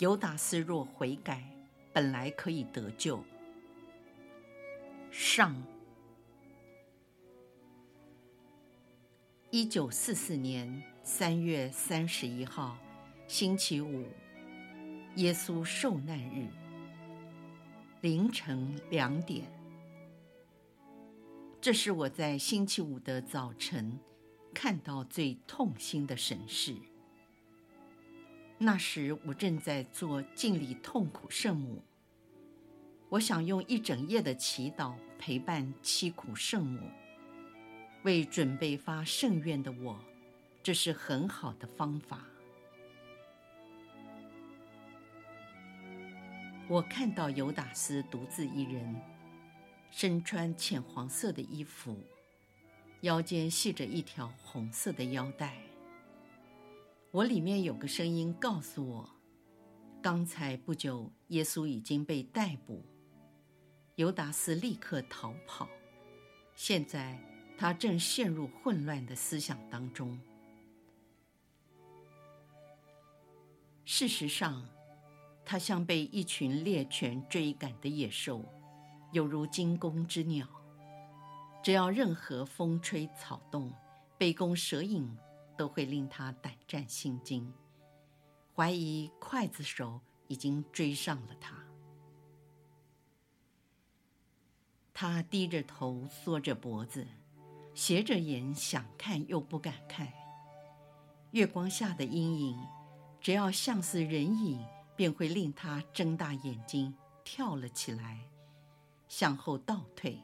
犹达斯若悔改，本来可以得救。上，一九四四年三月三十一号，星期五，耶稣受难日，凌晨两点。这是我在星期五的早晨看到最痛心的神事。那时我正在做敬礼痛苦圣母，我想用一整夜的祈祷陪伴凄苦圣母。为准备发圣愿的我，这是很好的方法。我看到犹达斯独自一人，身穿浅黄色的衣服，腰间系着一条红色的腰带。我里面有个声音告诉我，刚才不久耶稣已经被逮捕，犹达斯立刻逃跑，现在他正陷入混乱的思想当中。事实上，他像被一群猎犬追赶的野兽，有如惊弓之鸟，只要任何风吹草动，杯弓蛇影。都会令他胆战心惊，怀疑刽子手已经追上了他。他低着头，缩着脖子，斜着眼，想看又不敢看。月光下的阴影，只要像似人影，便会令他睁大眼睛，跳了起来，向后倒退，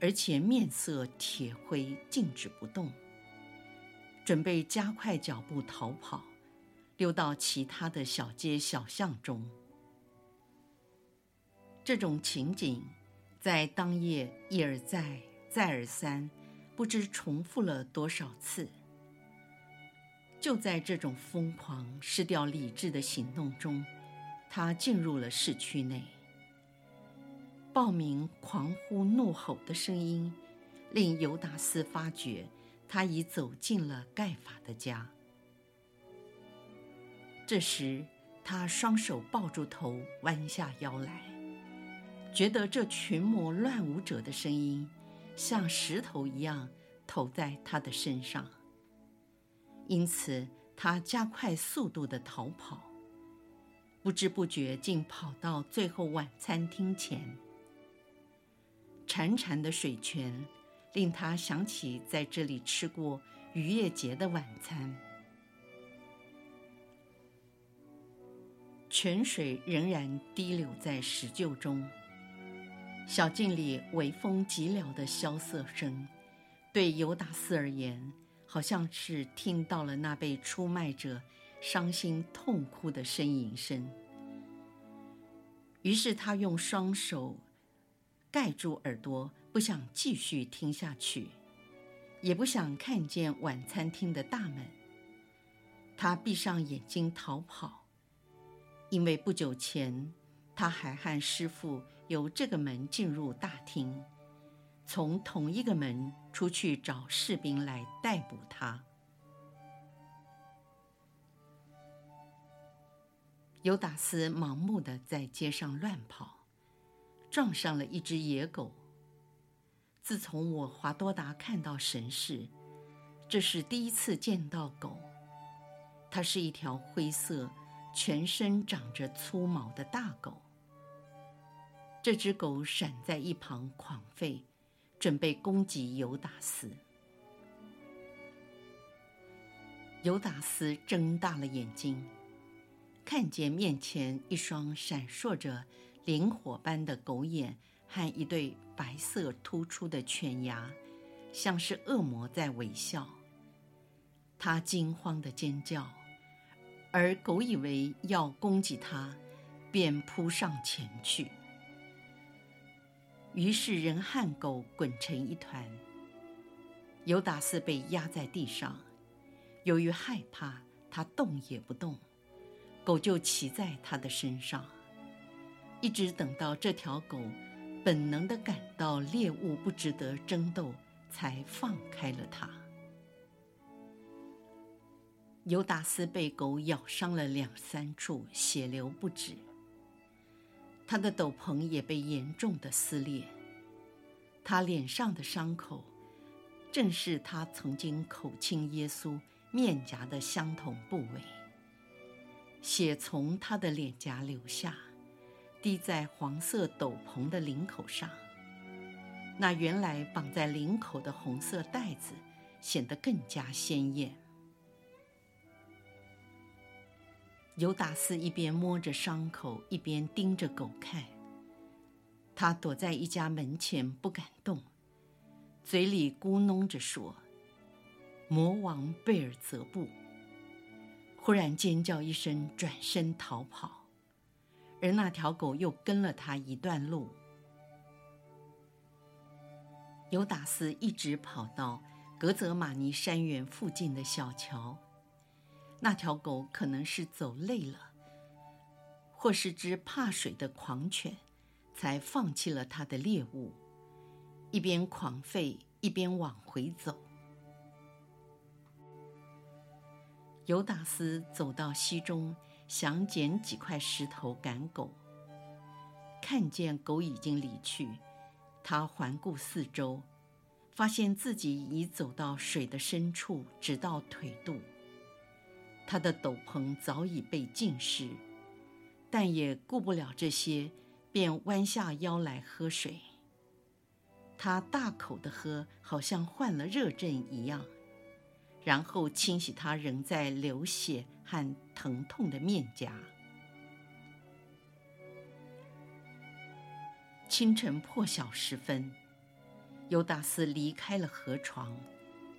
而且面色铁灰，静止不动。准备加快脚步逃跑，溜到其他的小街小巷中。这种情景在当夜一而再、再而三，不知重复了多少次。就在这种疯狂、失掉理智的行动中，他进入了市区内。暴民狂呼怒吼的声音，令犹达斯发觉。他已走进了盖法的家。这时，他双手抱住头，弯下腰来，觉得这群魔乱舞者的声音像石头一样投在他的身上。因此，他加快速度的逃跑，不知不觉竟跑到最后晚餐厅前。潺潺的水泉。令他想起在这里吃过逾越节的晚餐，泉水仍然滴流在石臼中。小径里微风寂寥的萧瑟声，对犹达斯而言，好像是听到了那被出卖者伤心痛哭的呻吟声。于是他用双手盖住耳朵。不想继续听下去，也不想看见晚餐厅的大门。他闭上眼睛逃跑，因为不久前他还和师傅由这个门进入大厅，从同一个门出去找士兵来逮捕他。犹达斯盲目的在街上乱跑，撞上了一只野狗。自从我华多达看到神视，这是第一次见到狗。它是一条灰色、全身长着粗毛的大狗。这只狗闪在一旁狂吠，准备攻击犹达斯。犹达斯睁大了眼睛，看见面前一双闪烁着灵火般的狗眼。和一对白色突出的犬牙，像是恶魔在微笑。他惊慌地尖叫，而狗以为要攻击他，便扑上前去。于是人和狗滚成一团。犹达斯被压在地上，由于害怕，他动也不动。狗就骑在他的身上，一直等到这条狗本能地感到猎物不值得争斗，才放开了它。尤达斯被狗咬伤了两三处，血流不止。他的斗篷也被严重的撕裂，他脸上的伤口，正是他曾经口亲耶稣面颊的相同部位，血从他的脸颊流下，滴在黄色斗篷的领口上。那原来绑在领口的红色带子显得更加鲜艳。犹达斯一边摸着伤口，一边盯着狗看。他躲在一家门前不敢动。嘴里咕哝着说：“魔王贝尔泽布。”忽然尖叫一声，转身逃跑，而那条狗又跟了他一段路。犹达斯一直跑到格泽玛尼山园附近的小桥。那条狗可能是走累了，或是只怕水的狂犬，才放弃了它的猎物。一边狂吠，一边往回走。犹达斯走到溪中，想捡几块石头赶狗。看见狗已经离去，他环顾四周，发现自己已走到水的深处，直到腿肚。他的斗篷早已被浸湿，但也顾不了这些，便弯下腰来喝水。他大口的喝，好像患了热症一样，然后清洗他仍在流血和疼痛的面颊。清晨破晓时分，犹达斯离开了河床，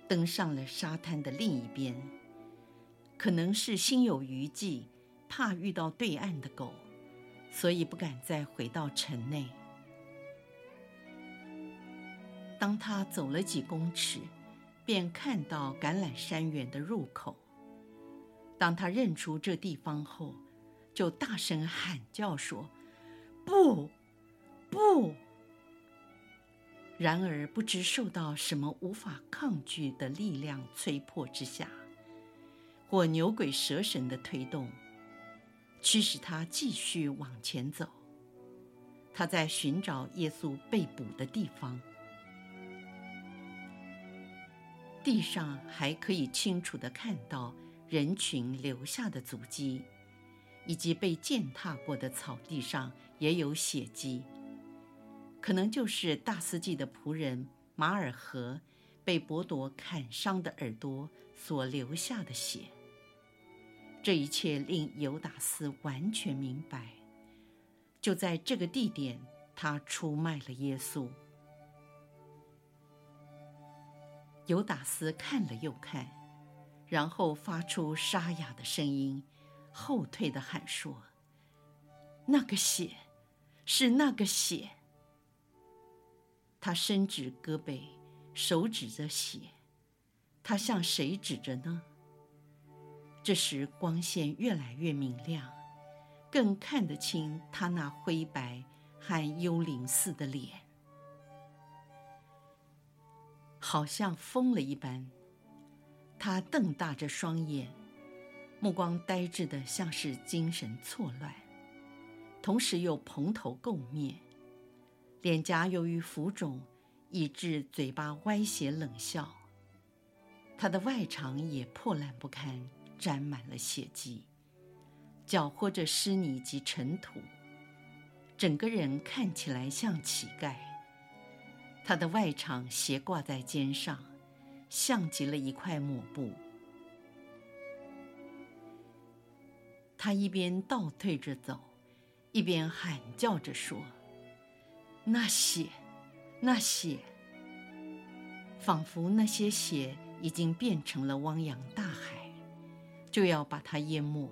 登上了沙滩的另一边。可能是心有余悸，怕遇到对岸的狗，所以不敢再回到城内。当他走了几公尺，便看到橄榄山园的入口。当他认出这地方后，就大声喊叫说：“不，不！”然而不知受到什么无法抗拒的力量催迫之下，或牛鬼蛇神的推动，驱使他继续往前走。他在寻找耶稣被捕的地方。地上还可以清楚地看到人群留下的足迹，以及被践踏过的草地上也有血迹，可能就是大司祭的仆人马尔何被伯铎砍伤的耳朵所留下的血。这一切令犹达斯完全明白，就在这个地点，他出卖了耶稣。犹达斯看了又看，然后发出沙哑的声音，后退地喊说：“那个血，是那个血。”他伸直胳膊，手指着血，他向谁指着呢？这时光线越来越明亮，更看得清他那灰白和幽灵似的脸。好像疯了一般，他瞪大着双眼，目光呆滞的像是精神错乱，同时又蓬头垢面，脸颊由于浮肿，以致嘴巴歪斜冷笑。他的外裳也破烂不堪，沾满了血迹，脚或者湿泥及尘土，整个人看起来像乞丐。他的外裳斜挂在肩上，像极了一块抹布。他一边倒退着走，一边喊叫着说：“那血，那血！”仿佛那些血已经变成了汪洋大海，就要把它淹没。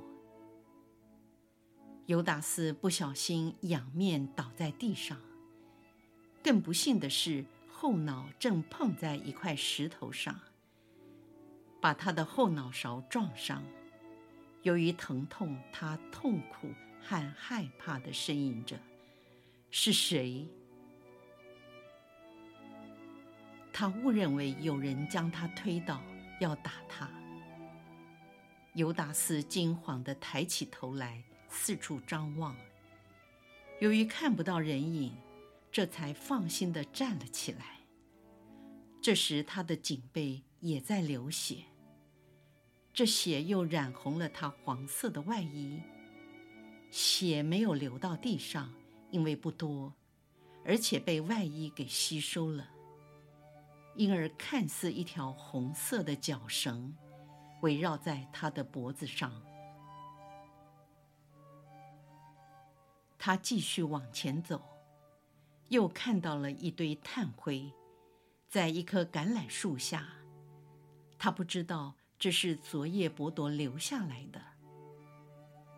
犹达斯不小心仰面倒在地上。更不幸的是，后脑正碰在一块石头上，把他的后脑勺撞伤。由于疼痛，他痛苦和害怕地呻吟着：“是谁？”他误认为有人将他推倒，要打他。犹达斯惊慌地抬起头来，四处张望。由于看不到人影，这才放心地站了起来。这时，他的颈背也在流血，这血又染红了他黄色的外衣。血没有流到地上，因为不多，而且被外衣给吸收了。因而看似一条红色的绞绳，围绕在他的脖子上。他继续往前走，又看到了一堆炭灰，在一棵橄榄树下。他不知道这是昨夜伯多留下来的。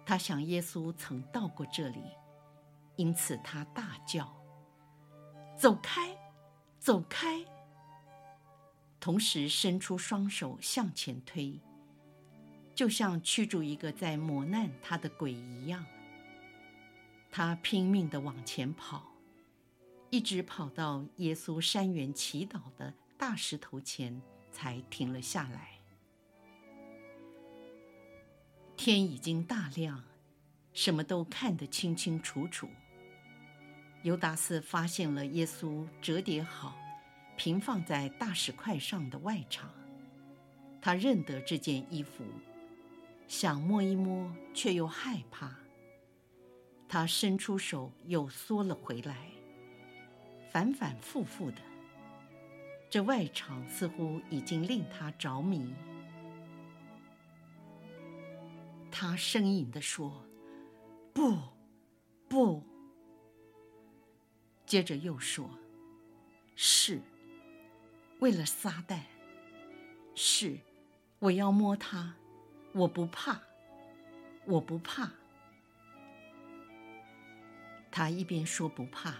他想耶稣曾到过这里，因此他大叫：“走开，走开！”同时伸出双手向前推，就像驱逐一个在磨难他的鬼一样。他拼命地往前跑，一直跑到耶稣山园祈祷的大石头前，才停了下来。天已经大亮，什么都看得清清楚楚。犹达斯发现了耶稣折叠好。平放在大石块上的外场，他认得这件衣服，想摸一摸，却又害怕。他伸出手，又缩了回来，反反复复的。这外场似乎已经令他着迷。他呻吟地说：“不，不。”接着又说：“是。”为了撒旦，是，我要摸他，我不怕，我不怕。他一边说不怕，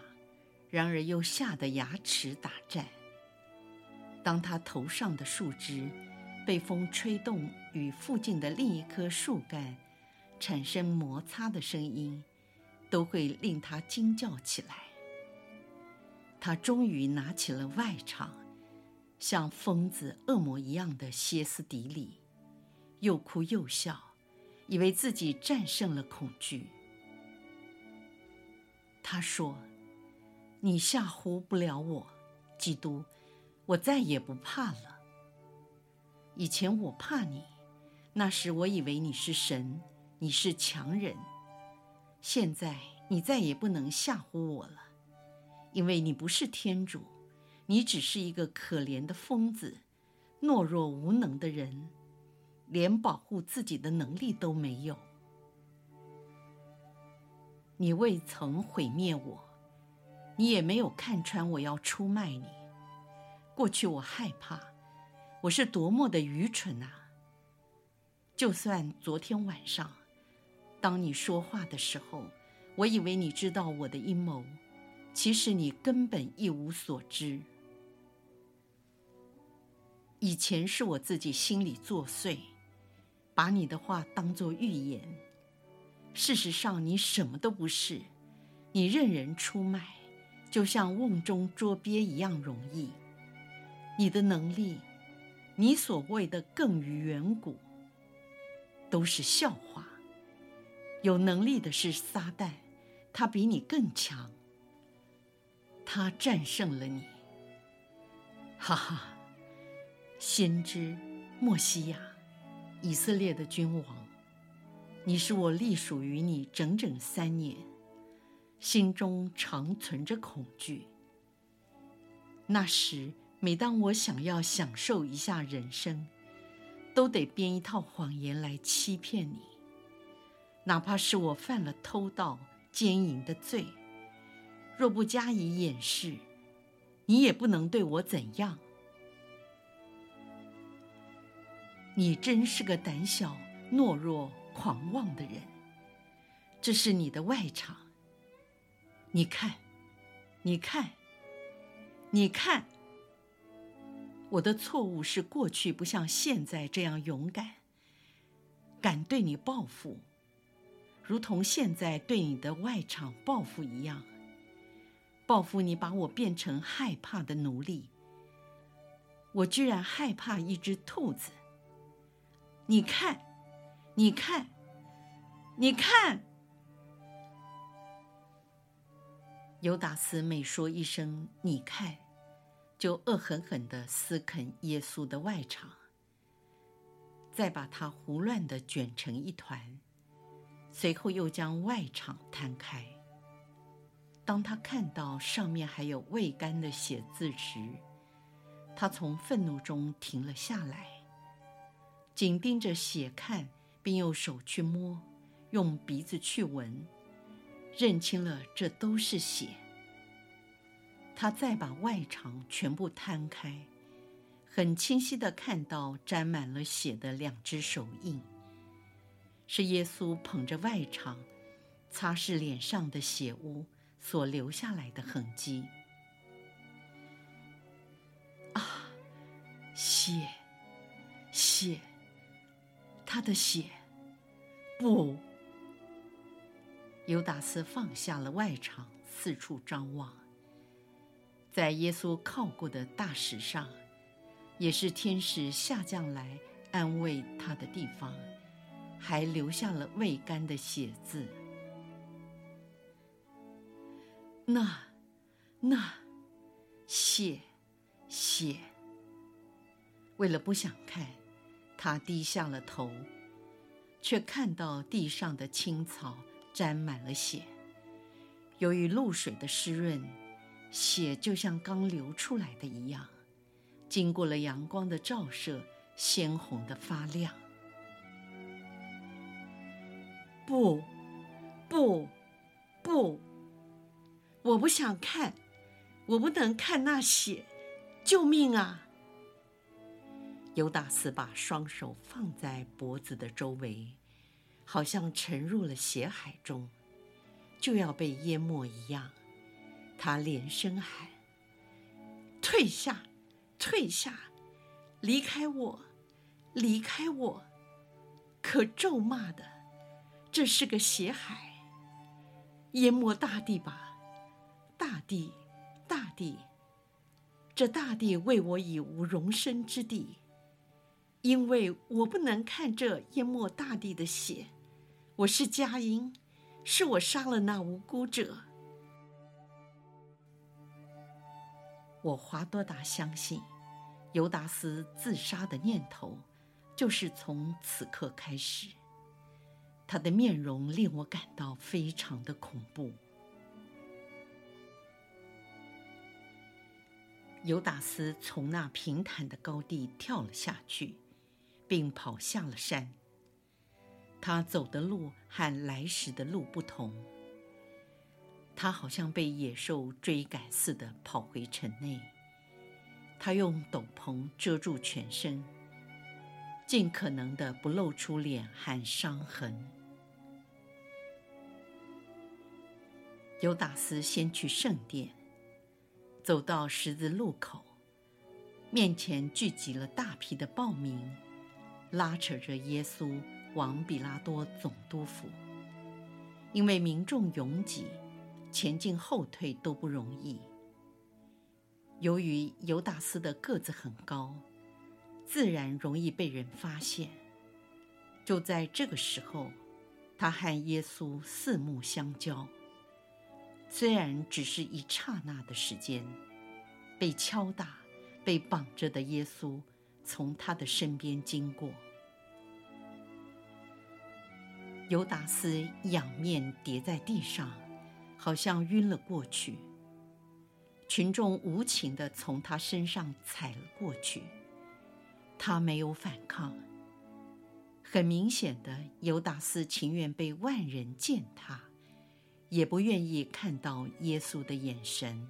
然而又吓得牙齿打颤。当他头上的树枝被风吹动，与附近的另一棵树干产生摩擦的声音，都会令他惊叫起来。他终于拿起了外场。像疯子、恶魔一样的歇斯底里，又哭又笑，以为自己战胜了恐惧。他说：“你吓唬不了我，基督，我再也不怕了。以前我怕你，那时我以为你是神，你是强人。现在你再也不能吓唬我了，因为你不是天主。”你只是一个可怜的疯子，懦弱无能的人，连保护自己的能力都没有。你未曾毁灭我，你也没有看穿我要出卖你。过去我害怕，我是多么的愚蠢啊！就算昨天晚上，当你说话的时候，我以为你知道我的阴谋，其实你根本一无所知。以前是我自己心里作祟，把你的话当作预言。事实上，你什么都不是，你任人出卖，就像瓮中捉鳖一样容易。你的能力，你所谓的更于远古，都是笑话。有能力的是撒旦，他比你更强，他战胜了你。哈哈。先知莫西亚，以色列的君王，你是我隶属于你整整三年，心中常存着恐惧。那时，每当我想要享受一下人生，都得编一套谎言来欺骗你，哪怕是我犯了偷盗、奸淫的罪，若不加以掩饰，你也不能对我怎样。你真是个胆小、懦弱、狂妄的人！这是你的外场。你看，你看，你看。我的错误是过去不像现在这样勇敢，敢对你报复，如同现在对你的外场报复一样。报复你把我变成害怕的奴隶。我居然害怕一只兔子。你看，你看，你看。犹达斯每说一声“你看”，就恶狠狠地撕啃耶稣的外肠，再把它胡乱地卷成一团，随后又将外肠摊开。当他看到上面还有未干的血渍时，他从愤怒中停了下来，紧盯着血看，并用手去摸，用鼻子去闻。认清了，这都是血。他再把外肠全部摊开，很清晰地看到沾满了血的两只手印，是耶稣捧着外肠，擦拭脸上的血污所留下来的痕迹。啊，血，血，他的血，不。犹达斯放下了外场，四处张望。在耶稣靠过的大石上，也是天使下降来安慰他的地方，还留下了未干的血渍。那，那，血，血。为了不想看，他低下了头，却看到地上的青草。沾满了血，由于露水的湿润，血就像刚流出来的一样，经过了阳光的照射，鲜红的发亮。不，不，不，我不想看，我不能看那血，救命啊！犹达斯把双手放在脖子的周围。好像沉入了血海中，就要被淹没一样，他连声喊：“退下，退下，离开我，离开我！”可咒骂的，这是个血海，淹没大地吧，大地，大地，这大地为我已无容身之地，因为我不能看这淹没大地的血。我是佳音，是我杀了那无辜者。我华多达相信，犹达斯自杀的念头，就是从此刻开始。他的面容令我感到非常的恐怖。犹达斯从那平坦的高地跳了下去，并跑下了山。他走的路和来时的路不同。他好像被野兽追赶似的跑回城内。他用斗篷遮住全身，尽可能的不露出脸和伤痕。犹达斯先去圣殿，走到十字路口，面前聚集了大批的暴民，拉扯着耶稣。往比拉多总督府，因为民众拥挤，前进后退都不容易。由于犹达斯的个子很高，自然容易被人发现。就在这个时候，他和耶稣四目相交，虽然只是一刹那的时间，被敲打、被绑着的耶稣从他的身边经过。犹达斯仰面跌在地上，好像晕了过去。群众无情地从他身上踩了过去，他没有反抗。很明显的，犹达斯情愿被万人践踏，也不愿意看到耶稣的眼神。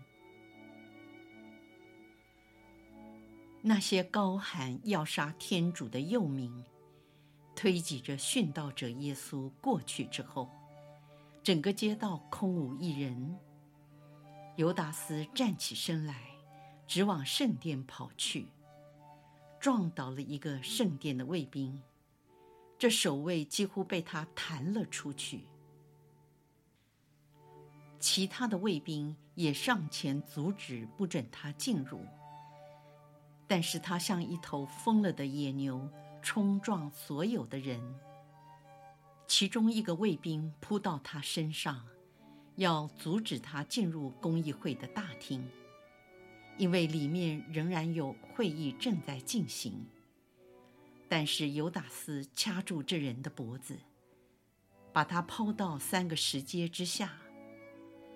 那些高喊要杀天主的幼民。推挤着殉道者耶稣过去之后，整个街道空无一人。犹达斯站起身来，直往圣殿跑去，撞倒了一个圣殿的卫兵，这守卫几乎被他弹了出去。其他的卫兵也上前阻止，不准他进入。但是他像一头疯了的野牛，冲撞所有的人。其中一个卫兵扑到他身上，要阻止他进入公议会的大厅，因为里面仍然有会议正在进行。但是犹达斯掐住这人的脖子，把他抛到三个石阶之下。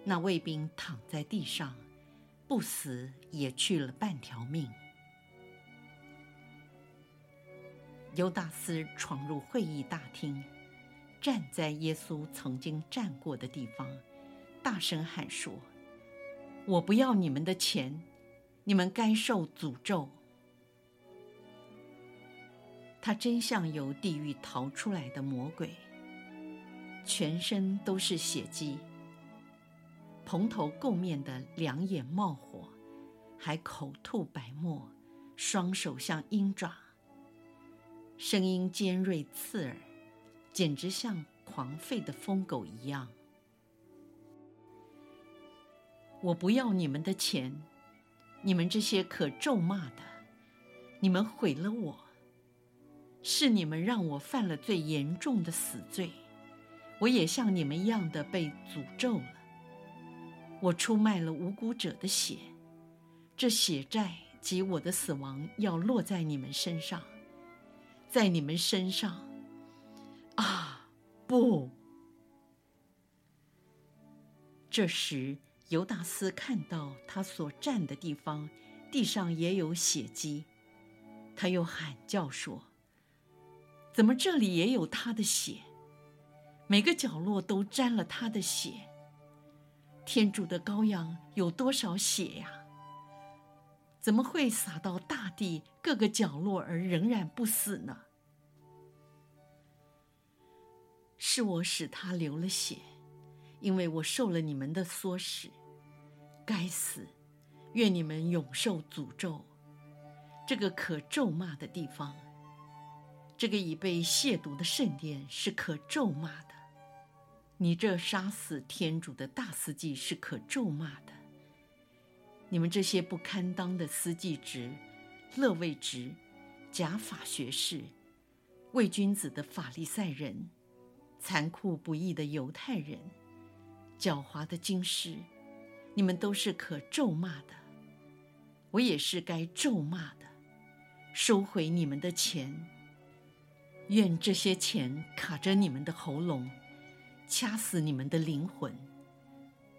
那卫兵躺在地上，不死也去了半条命。犹达斯闯入会议大厅，站在耶稣曾经站过的地方，大声喊说：“我不要你们的钱，你们该受诅咒。”他真像由地狱逃出来的魔鬼，全身都是血迹。蓬头垢面的，两眼冒火，还口吐白沫，双手像鹰爪，声音尖锐刺耳，简直像狂吠的疯狗一样。我不要你们的钱，你们这些可咒骂的，你们毁了我，是你们让我犯了最严重的死罪，我也像你们一样的被诅咒了。我出卖了无辜者的血，这血债及我的死亡要落在你们身上，在你们身上。啊，不！这时，犹大斯看到他所站的地方，地上也有血迹，他又喊叫说：“怎么这里也有他的血？每个角落都沾了他的血。”天主的羔羊有多少血呀？怎么会洒到大地各个角落而仍然不死呢？是我使他流了血，因为我受了你们的唆使。该死！愿你们永受诅咒！这个可咒骂的地方，这个已被亵渎的圣殿是可咒骂的。你这杀死天主的大司祭是可咒骂的。你们这些不堪当的司祭职、乐位职、假法学士、伪君子的法利赛人、残酷不义的犹太人、狡猾的经师，你们都是可咒骂的。我也是该咒骂的。收回你们的钱，愿这些钱卡着你们的喉咙。掐死你们的灵魂，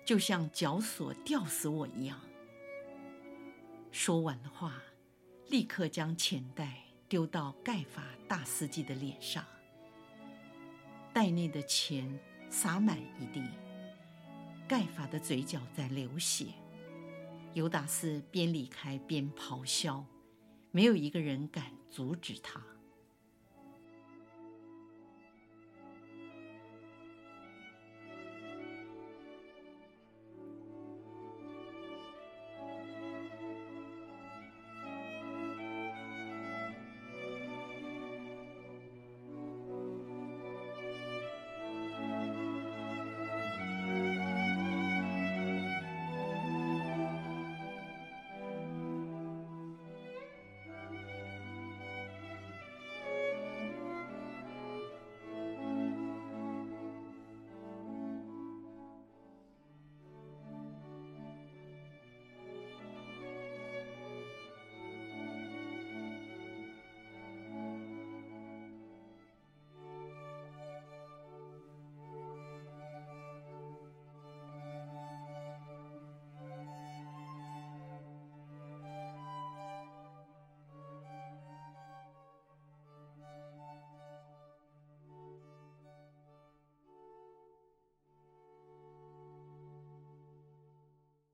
就像绞索吊死我一样。说完的话，立刻将钱袋丢到盖法大司机的脸上，袋内的钱洒满一地。盖法的嘴角在流血，尤达斯边离开边咆哮，没有一个人敢阻止他。